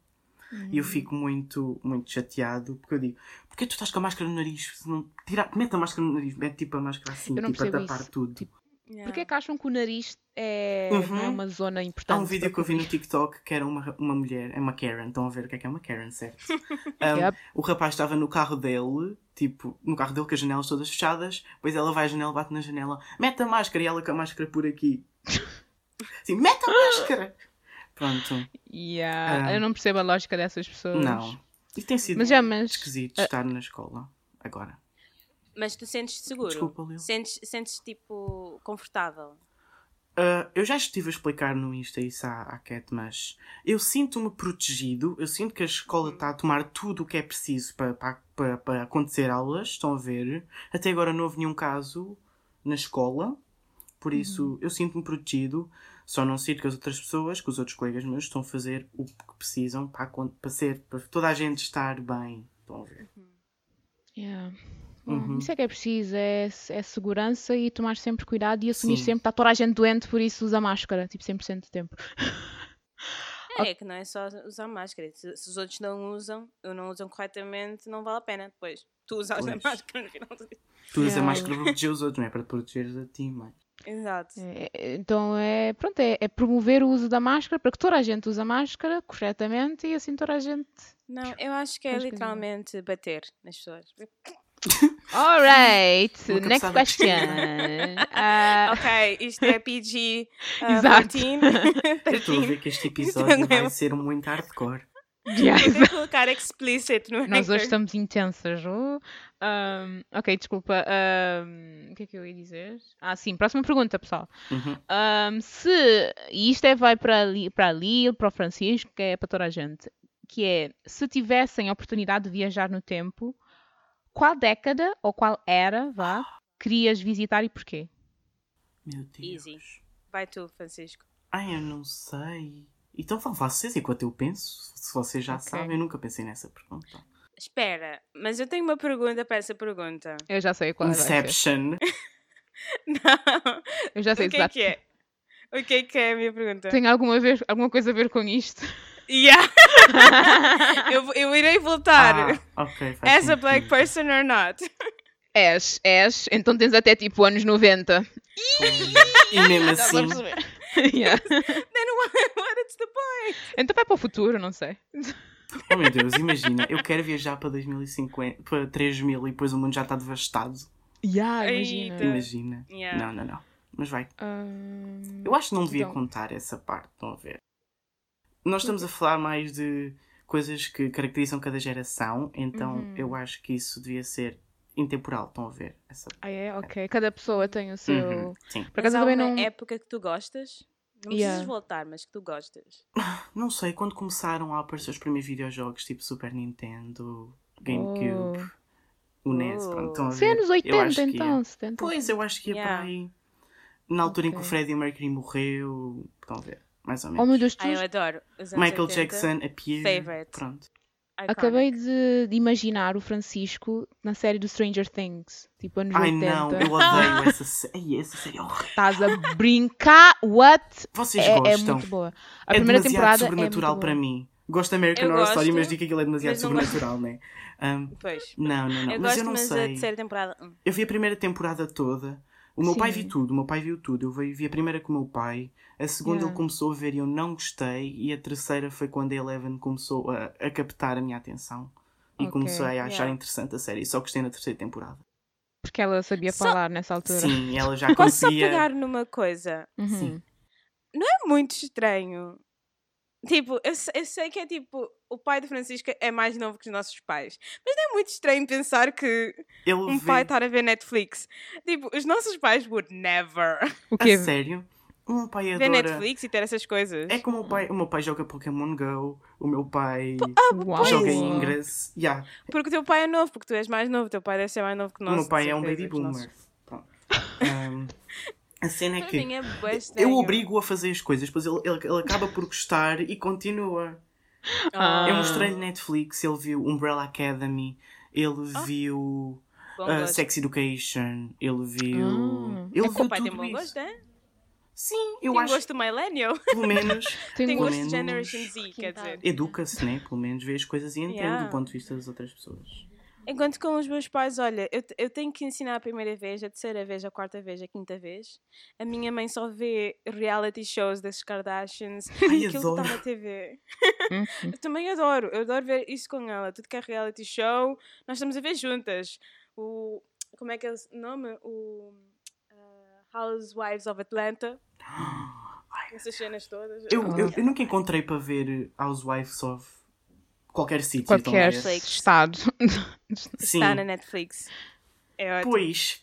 E eu fico muito, muito chateado porque eu digo: porquê tu estás com a máscara no nariz? Se não tira, mete a máscara no nariz, mete tipo a máscara assim, tipo a tapar isso. tudo. Tipo, Yeah. Porquê que acham que o nariz é, não é Uhum. uma zona Há importante? um vídeo que eu vi no? TikTok que era uma, uma mulher, é uma Karen, estão a ver o que é que é uma Karen, certo? Um, Yep. O rapaz estava no carro dele, tipo, no carro dele com as janelas todas fechadas, depois ela vai à janela, bate na janela, mete a máscara e ela com a máscara por aqui. Assim, mete a máscara! Pronto, Yeah, Ah. Eu não percebo a lógica dessas pessoas. não. E tem sido Mas já, mas. esquisito ah, estar na escola, agora. Mas tu sentes seguro? Desculpa, Lil. Sentes, sentes tipo confortável? Uh, eu já estive a explicar no Insta isso à, à Cat, mas eu sinto-me protegido, eu sinto que a escola está a tomar tudo o que é preciso para, para, para, acontecer aulas, estão a ver? Até agora não houve nenhum caso na escola, por isso eu sinto-me protegido, só não sinto que as outras pessoas, que os outros colegas meus estão a fazer o que precisam para, para, ser, para toda a gente estar bem, estão a ver? Yeah. Uhum. Isso é que é preciso, é, é segurança e tomar sempre cuidado e assumir Sim. sempre que está toda a gente doente, por isso usa máscara, tipo 100% do tempo. É, que não é só usar máscara. Se, se os outros não usam, ou não usam corretamente, não vale a pena depois. Tu usas a Pois. máscara no final do dia. Tu usas a Yeah. máscara para proteger os outros, não é para te protegeres a ti, mãe. Exato. É, é, então é, pronto, é, é promover o uso da máscara para que toda a gente use a máscara corretamente e assim toda a gente. Não, eu acho que é literalmente bater nas pessoas. Alright, Uma next question. Ah, ok, isto é PG uh, Exato. 14. Eu estou a ver que este episódio vai ser muito hardcore. yeah, Tem que colocar explicit no Nós hoje estamos intensas. oh. Um, ok, desculpa. um, o que é que eu ia dizer? Ah, sim, próxima pergunta, pessoal. Uhum. Um, se, e isto é, vai para ali, para ali, para o Francisco, que é para toda a gente, que é, se tivessem a oportunidade de viajar no tempo, qual década ou qual era, vá, querias visitar e porquê? Meu Deus. Easy. Vai tu, Francisco. Ai, eu não sei. Então vão vocês enquanto eu penso. Se vocês já Ok. sabem, eu nunca pensei nessa pergunta. Espera, mas eu tenho uma pergunta para essa pergunta. Eu já sei qual ser. Inception. Não. Eu já sei o que é que é? O que é que é a minha pergunta? Tem alguma, vez, alguma coisa a ver com isto? Yeah. eu, eu irei voltar. Ah, ok. faz As a black sentido. person or not? És, és, então tens até tipo anos 90. E mesmo assim? Yeah. Then what, what is the point? Então vai para o futuro, não sei. oh meu Deus, imagina, eu quero viajar para 2050, para 3000 e depois o mundo já está devastado. Yeah, imagina. imagina. Imagina. Yeah. Não, não, não. Mas vai. Hum, Eu acho que não devia Então. contar essa parte, estão a ver? Nós estamos a falar mais de coisas que caracterizam cada geração, então Uhum. eu acho que isso devia ser intemporal, estão a ver? Essa... Ah, é? Ok. Cada pessoa tem o seu. Uhum, Sim. Por acaso também uma não. época que tu gostas? Não Yeah. precisas voltar, mas que tu gostas. Não sei, quando começaram a aparecer os primeiros videojogos, tipo Super Nintendo, GameCube, o NES, Oh. pronto, estão a é ver? anos Eu 80, acho que ia. então. 70. Pois, eu acho que ia Yeah. para aí. Na altura em que o. Freddie Mercury morreu, estão a ver? Mais ou Oh menos. meu Deus, tu Ah, eu adoro. Michael 80. Jackson, a Pierre, Favorite. pronto. Iconic. acabei de, de imaginar o Francisco na série do Stranger Things. Tipo anos Ai 80. não, eu odeio essa série. Essa série é horrível. Estás a brincar? What? Vocês É, é gostam? muito boa. A é primeira demasiado temporada é sobrenatural muito para boa. mim. Gosto de American Eu Horror Story, gosto, mas digo que aquilo é demasiado mas não sobrenatural, né? Um, Pois. não, não, não. Eu mas gosto, eu não mas a sei. terceira temporada. hum. Eu vi a primeira temporada toda. O meu pai Sim. viu tudo, o meu pai viu tudo. Eu vi, a primeira com o meu pai, a segunda Yeah. ele começou a ver e eu não gostei, e a terceira foi quando a Eleven começou a, a captar a minha atenção. E Ok, comecei a achar yeah. interessante a série. E só gostei na terceira temporada. Porque ela sabia Só- falar nessa altura. Sim, ela já Posso só conseguia. pegar numa coisa? Uhum. Sim. É muito estranho. Tipo, eu, eu sei que é tipo, o pai de Francisco é mais novo que os nossos pais. Mas não é muito estranho pensar que Ele um vê... pai estar a ver Netflix. Tipo, os nossos pais would never O A quê? sério? O meu pai ver adora. Netflix e ter essas coisas. É como o pai, o meu pai joga Pokémon Go, o meu pai Uau. joga Ingress. Yeah. Porque o teu pai é novo, porque tu és mais novo. O teu pai deve ser mais novo que O nós. meu pai é um baby boomer. Um, a cena é que é eu obrigo-o a fazer as coisas, depois ele, ele, ele acaba por gostar e continua. Ah, Eu mostrei-lhe Netflix, ele viu Umbrella Academy, ele Ah. viu uh. Sex Education, ele viu. Ah. Ele O teu viu tem tudo bom isso. gosto, é? Sim, eu Tem acho gosto millennial. pelo menos. Tem Tem pelo gosto menos Generation Z, quer dizer. Educa-se, né? Pelo menos vê as coisas e entende Yeah. do ponto de vista das outras pessoas. Enquanto com os meus pais, olha, eu, eu tenho que ensinar a primeira vez, a terceira vez, a quarta vez, a quinta vez. A minha mãe só vê reality shows das Kardashians, Ai, aquilo que adoro. está na TV. Uhum. Eu também adoro, eu adoro ver isso com ela. Tudo que é reality show, nós estamos a ver juntas. O. Como é que é o nome? O. ah, Housewives of Atlanta. Essas cenas todas. Eu, eu, eu nunca encontrei para ver Housewives of qualquer sítio. Qualquer estado. Sim. Está na Netflix. É ótimo. Pois,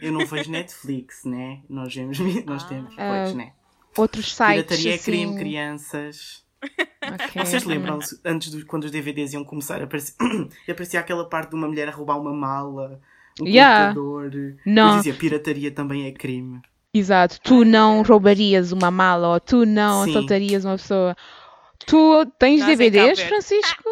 eu não vejo Netflix, né? Nós vemos, nós temos, Ah. pois, né? Outros sites. Pirataria é crime, assim... crianças. Ok. Vocês lembram-se, antes do, quando os DVDs iam começar, aparecia, aparecia aquela parte de uma mulher a roubar uma mala, um Yeah. computador. Não. E dizia, pirataria também é crime. Exato. Tu não roubarias uma mala ou tu não Sim. assaltarias uma pessoa. Tu tens Nós DVDs, Verde. Francisco?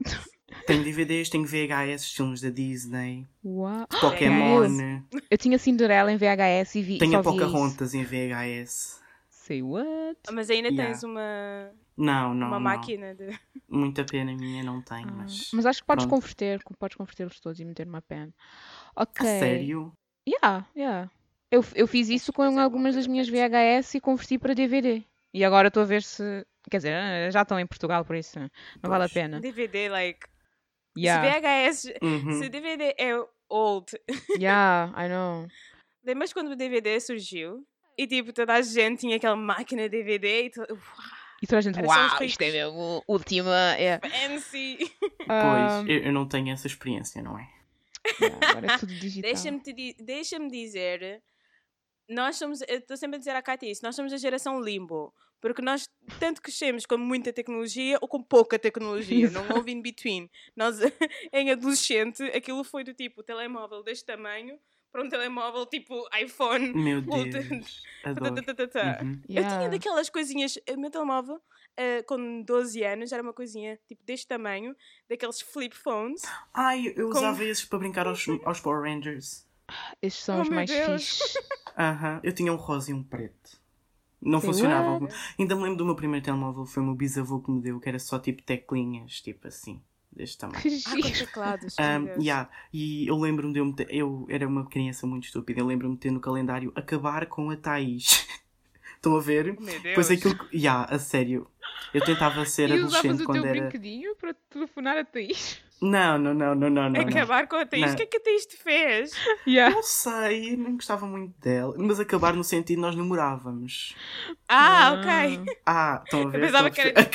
Tenho DVDs, tenho VHS, filmes da Disney, Uau. Pokémon, Eu tinha Cinderela em VHS e vi. tenho só a. Pocahontas em VHS. Say what? Mas ainda Yeah. tens uma, Não, não, uma não. máquina de. Muita pena minha, não tenho, Ah, mas... Mas acho que podes pronto. converter, podes convertê-los todos e meter uma pen. Ok. A sério? Yeah, yeah. Eu, eu fiz isso com algumas das minhas VHS e converti para DVD. E agora estou a ver se. Quer dizer, eh, já estão em Portugal, por isso não vale a pena. DVD, like. Yeah, Se VHS. Uhum. Se DVD é old. yeah, I know. Lembras quando o DVD surgiu? E tipo, toda a gente tinha aquela máquina de DVD e tudo. E toda a gente, uau, isto é ricos." mesmo última. É. Fancy! Ah, Pois, eu, eu não tenho essa experiência, não é? yeah, agora é tudo digital. Deixa-me di- deixa-me dizer. Nós somos. Eu estou sempre a dizer à Katia isso. Nós somos a geração limbo. Porque nós tanto crescemos com muita tecnologia ou com pouca tecnologia. Não houve in between. Nós, em adolescente, aquilo foi do tipo telemóvel deste tamanho para um telemóvel tipo iPhone. Meu. Deus, adoro. Uhum. Eu tinha daquelas coisinhas, o meu telemóvel, eh, com 12 anos, era uma coisinha tipo deste tamanho, daqueles flip phones. Ai, eu Como- usava esses para brincar aos, aos Power Rangers. Estes são Oh, os mais Deus. fixes. Aham, eu tinha um rosa e um preto. Não Say funcionava. what? Ainda me lembro do meu primeiro telemóvel, foi o meu bisavô que me deu, que era só tipo teclinhas, tipo assim, deste tamanho. Ah, com teclados. Um, meu Deus. yeah, e eu lembro-me de eu, meter, eu era uma criança muito estúpida, eu lembro-me de ter no calendário acabar com a Thaís. Estão a ver? Meu Deus. Pois aquilo que. Yeah, a sério. Eu tentava ser E adolescente o quando teu era. brinquedinho para telefonar a Thaís? Não, não, não, não, não, não. não. Acabar com a Thaís. Não. O que é que a Thaís te fez? Yeah. Não sei, nem gostava muito dela. Mas acabar no sentido nós namorávamos. Ah, ok. Ah, estão a ver? pensava Estão a que era-?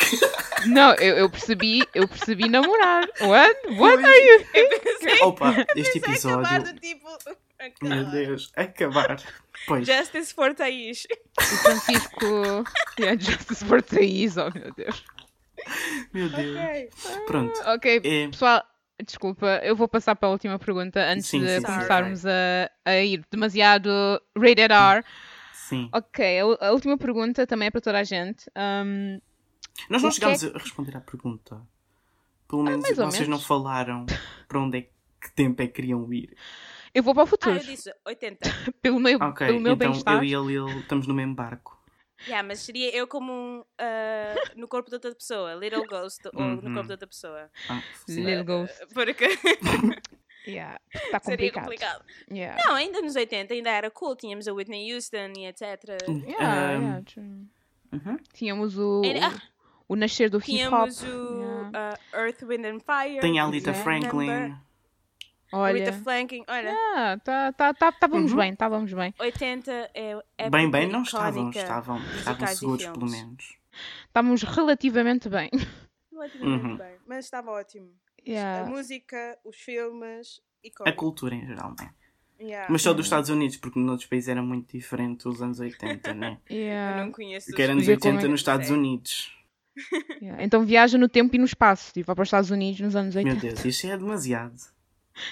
Não, eu, eu percebi, eu percebi namorar. What? What are you? Eu pensei, Opa, este pensei acabar episódio. do tipo. Meu acabar. Deus, acabar. Pois. Justice for Thaís. O Francisco. Yeah, Justice for Thaís, oh meu Deus. Meu Deus. Ok. Pronto. Ok, É, pessoal, desculpa, eu vou passar para a última pergunta antes Sim, de sim, sim. começarmos a, a ir demasiado rated R. sim. Ok, a, a última pergunta também é para toda a gente. Um, Nós não chegámos é a responder à pergunta. Pelo menos mais ou vocês não menos. falaram para onde é que tempo é que queriam ir. eu vou para o Ah, futuro, eu disse 80. pelo meu, Ok, pelo meu então bem-estar. eu e a Lil estamos no mesmo barco. Yeah, mas seria eu como um, ah, no corpo de outra pessoa, Little Ghost, ou no Uhum. corpo de outra pessoa. Ah. Little Ghost. Porque Yeah, está seria complicado. complicado. Yeah. Não, ainda nos 80 ainda era cool, tínhamos a Whitney Houston e etc. Yeah, Um, yeah, true. uhum. Tínhamos o, ah, o nascer do hip hop. Tínhamos o Yeah. ah, Earth, Wind and Fire. Tem a Alita. Franklin. Remember? Olha, Rita Flanking, olha, ah, tá, tá, tá, estávamos Uhum. bem, estávamos bem. 80 é época Bem, bem, não estavam, estavam, estavam e seguros pelo menos. Estávamos relativamente bem. Relativamente Uhum. bem, mas estava ótimo. A Yeah. música, os filmes, A icónico. cultura em geral, né? Yeah. Mas só dos Estados Unidos, porque noutros países era muito diferente os anos 80, né? Eu Yeah. não conheço Que era os anos Ver como 80 é- nos Estados Sei. Unidos. Yeah. Então viaja no tempo e no espaço. Tipo, vai para os Estados Unidos nos anos 80. Meu Deus, isto é demasiado.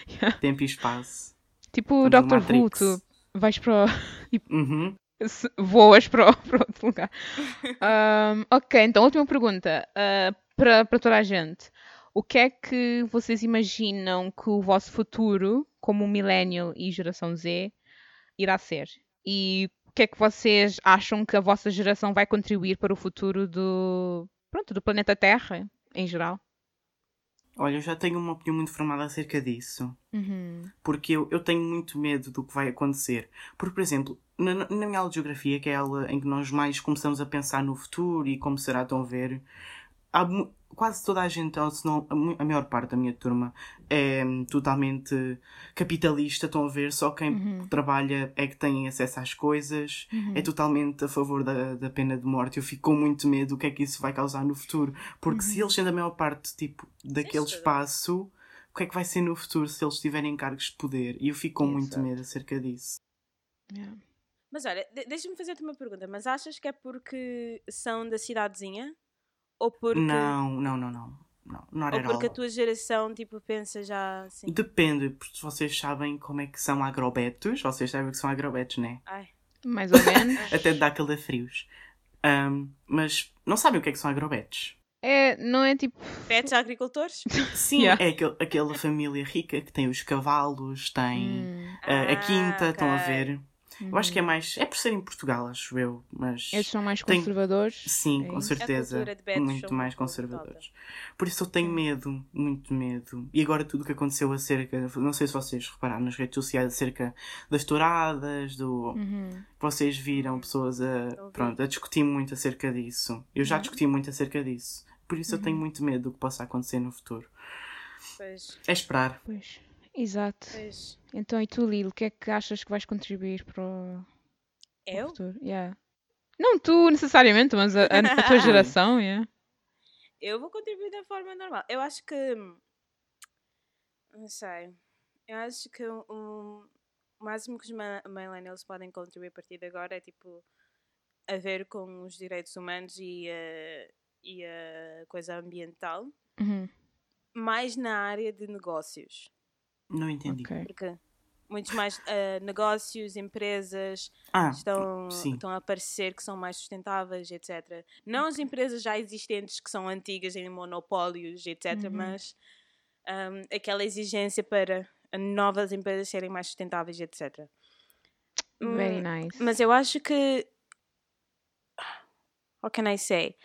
Yeah. Tempo e espaço. Tipo Estamos no Doctor Who, tu vais para o... Uhum. voas para, o- para outro lugar. Um, ok, então última pergunta uh, para, para toda a gente. O que é que vocês imaginam que o vosso futuro, como millennial e geração Z, irá ser? E o que é que vocês acham que a vossa geração vai contribuir para o futuro do, pronto, do planeta Terra em geral? Olha, eu já tenho uma opinião muito formada acerca disso. Uhum. Porque eu, eu tenho muito medo do que vai acontecer. Porque, por exemplo, na, na minha aula de geografia, que é a aula em que nós mais começamos a pensar no futuro e como será, estão a ver, há quase toda a gente, ou se não a maior parte da minha turma, é totalmente capitalista, estão a ver, só quem Uhum. trabalha é que tem acesso às coisas, Uhum. é totalmente a favor da, da pena de morte. Eu fico com muito medo do que é que isso vai causar no futuro, porque se eles sendo a maior parte, tipo, daquele Isso. espaço, o que é que vai ser no futuro se eles tiverem cargos de poder? E eu fico com muito medo acerca disso. Yeah. Mas olha, de- deixa-me fazer-te uma pergunta. Mas achas que é porque são da cidadezinha? Ou porque, Não, não, não, não. Não, not ou at porque a all. tua geração tipo, pensa já assim? Depende, porque vocês sabem como é que são agrobetos, vocês sabem o que são agrobetos, né? Ai, Mais ou menos. Até dá calafrios. Ahm, mas não sabem o que é que são agrobetos? é, não é tipo. pets agricultores? Sim, Yeah. é aquele- aquela família rica que tem os cavalos, tem Hum, ah, a Ah, quinta, estão a ok. Ver? Eu acho que é mais. É por ser em Portugal, acho eu, mas. Eles são mais Tem- conservadores. Sim, é com certeza. Muito mais conservadores. Por isso eu tenho medo, muito medo. E agora tudo o que aconteceu acerca. Não sei se vocês repararam nas redes sociais acerca das touradas, do. Uhum. Vocês viram pessoas a, pronto, a discutir muito acerca disso. Eu já Uhum. discuti muito acerca disso. Por isso eu tenho muito medo do que possa acontecer no futuro. Pois, É esperar. Pois. Exato. pois. Então, e tu, Lilo, o que é que achas que vais contribuir para o, para o Eu? futuro? Yeah. Não tu necessariamente, mas a, a- tua geração, yeah. Eu vou contribuir da forma normal. Eu acho que. Não sei. Eu acho que um, o máximo que os millennials podem contribuir a partir de agora é tipo. a ver com os direitos humanos e a, e a coisa ambiental. Uhum. Mais na área de negócios. Não entendi. Ok. Porque muitos mais eh, negócios, empresas Ah, estão, sim. estão a aparecer que são mais sustentáveis, etc. Não as empresas já existentes que são antigas em monopólios, etc. Uhum. Mas ahm, aquela exigência para novas empresas serem mais sustentáveis, etc. Very Hum, nice. Mas eu acho que. What can I say?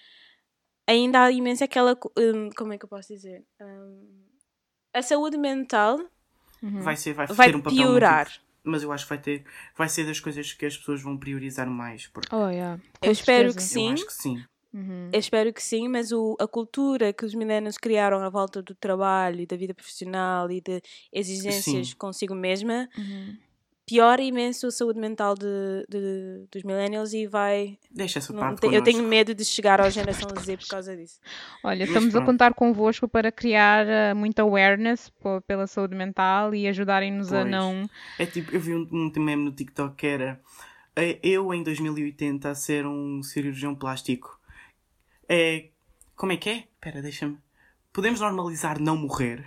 Ainda há imensa aquela. hum, como é que eu posso dizer? Hum, a saúde mental Uhum. vai ser, vai, vai ter um papel muito piorar. mas eu acho que vai ter vai ser das coisas que as pessoas vão priorizar mais porque Oh, yeah. Eu espero que certeza. eu sim. acho que sim Uhum. Eu espero que sim, mas o, a cultura que os millennials criaram à volta do trabalho e da vida profissional e de exigências Sim. consigo mesma Uhum. Piora imenso a saúde mental de, de- dos millennials e vai. deixa essa não parte te- eu tenho medo de chegar à geração Z por causa disso. Olha, Mas estamos a contar convosco para criar eh, muita awareness pela saúde mental e ajudarem-nos a não. é tipo eu vi um, um meme no TikTok que era eh, eu em 2080 a ser um cirurgião plástico é como é que é? Espera, deixa-me podemos normalizar não morrer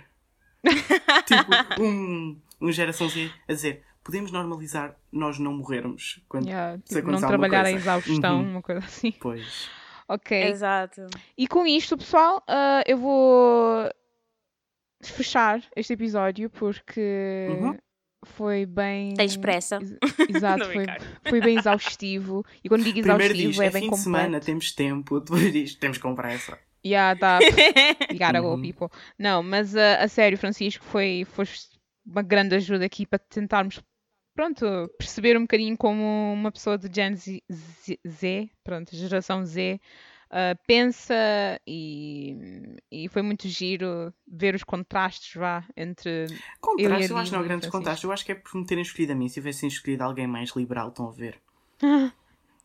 tipo um, um geração Z a dizer podemos normalizar nós não morrermos quando yeah, se tipo, não trabalhar a exaustão, Uhum. uma coisa assim. pois Ok. Exato. E com isto, pessoal, ah, eu vou fechar este episódio porque Uhum. foi bem. Tens pressa? Ex- Exato, foi, foi bem exaustivo. E quando digo exaustivo diz é é bem fim de completo. semana temos tempo depois diz temos que comprar essa Yeah, tá. You gotta go, Uhum. people. Não, mas ah, a sério, Francisco, foi, foi uma grande ajuda aqui para tentarmos, pronto, perceber um bocadinho como uma pessoa de Gen Z, Z- pronto, geração Z, ah, pensa e, e foi muito giro ver os contrastes, vá, entre... Contraste, Eu acho que não há grandes Francisco. contrastes. Eu acho que é por me terem escolhido a mim. Se tivessem escolhido alguém mais liberal, estão a ver.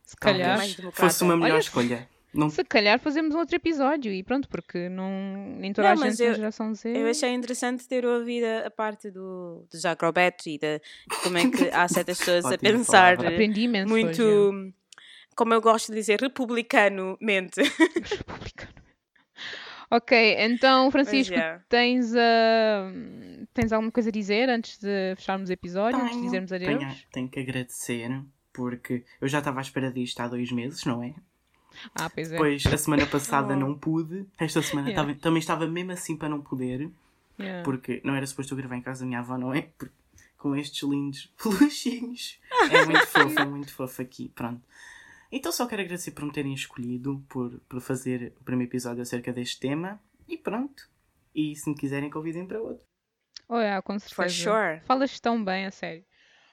Se calhar, fosse uma melhor Olha, escolha. Não... se calhar fazemos um outro episódio e pronto, porque não, nem toda Não, a gente eu- geração Z... Eu achei interessante ter ouvido a parte do, dos agrobetos e de como é que há certas pessoas a pensar. Aprendi imenso muito, hoje, como eu gosto de dizer, republicano-mente. republicano. Ok, então, Francisco, yeah. tens, ah, tens alguma coisa a dizer antes de fecharmos o episódio, antes de Tenho, dizermos adeus? tenho, tenho que agradecer porque eu já estava à espera disto há dois meses, não é? Ah, pois é. Depois, a semana passada Oh. não pude. Esta semana Yeah. estava- também estava mesmo assim para não poder. Yeah. Porque não era suposto eu gravar em casa da minha avó, não é? Porque com estes lindos peluchinhos. É muito fofo, é muito fofo aqui. Pronto. Então só quero agradecer por me terem escolhido, por, por fazer o primeiro episódio acerca deste tema. E pronto. E se me quiserem, convidem para outro. Oh, yeah, com certeza. For sure. Falas tão bem, a sério.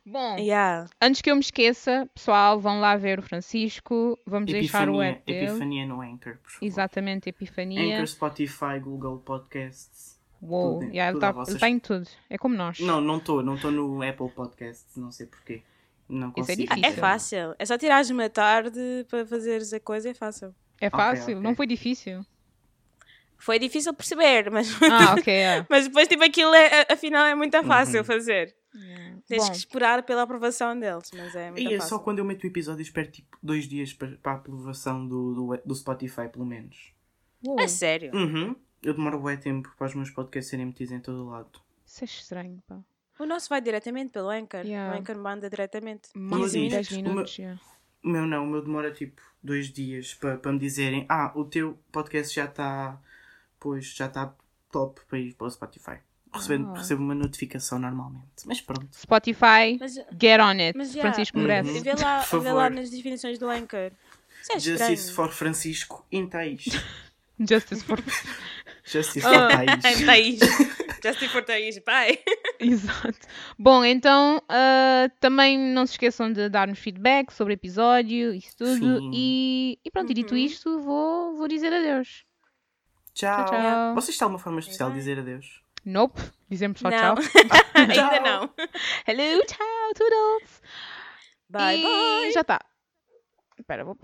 Bom, Yeah. antes que eu me esqueça, pessoal, vão lá ver o Francisco. Vamos deixar o Epifania, app. Epifania no Anchor, por favor. Exatamente, Epifania. Anchor, Spotify, Google Podcasts. Uou, tudo- yeah, ele tudo a está vossas- em tudo. É como nós. Não, não estou. Não estou no Apple Podcasts. Não sei porquê. Não Isso é consigo. difícil. É fácil. É só tirares uma tarde para fazeres a coisa, é fácil. É fácil, ok. não foi difícil. Foi difícil perceber, mas, Ah, ok, é. mas depois, tipo, aquilo é, afinal é muito fácil fazer. Yeah. Tens Bom, que esperar pela aprovação deles, mas é muito E é fácil. só quando eu meto o episódio espero tipo dois dias para, para a aprovação do, do, do Spotify, pelo menos. uou, É sério. Uhum. Eu demoro bué tempo para os meus podcasts serem metidos em todo o lado. isso é estranho, pá. O nosso vai diretamente pelo Anchor. Yeah. O Anchor manda diretamente. Mais 15 de 10 minutos. minutos, yeah. O meu não, o meu demora tipo dois dias para, para me dizerem ah, o teu podcast já está pois já está top para ir para o Spotify. Recebo, Ah. recebo uma notificação normalmente. Mas pronto. Spotify, Mas, get on it. mas Francisco Uhum. merece. vê, lá, Por vê lá nas definições do Anchor. É estranho. Justice for Francisco em Thaís. Justice for. Justice Ah. for Thaís. Em Thaís. Justice for Thaís, pai. Exato. Bom, então ah, também não se esqueçam de dar-nos feedback sobre o episódio, isso tudo. Sim. E, e pronto, e dito Uhum. isto, vou, vou dizer adeus. Tchau. Tchau, tchau. Vocês têm alguma forma especial de dizer adeus? Nope. Dizemos só Não. tchau. Ainda não. Hello, tchau, toodles. Bye, e bye. já está. Espera, vou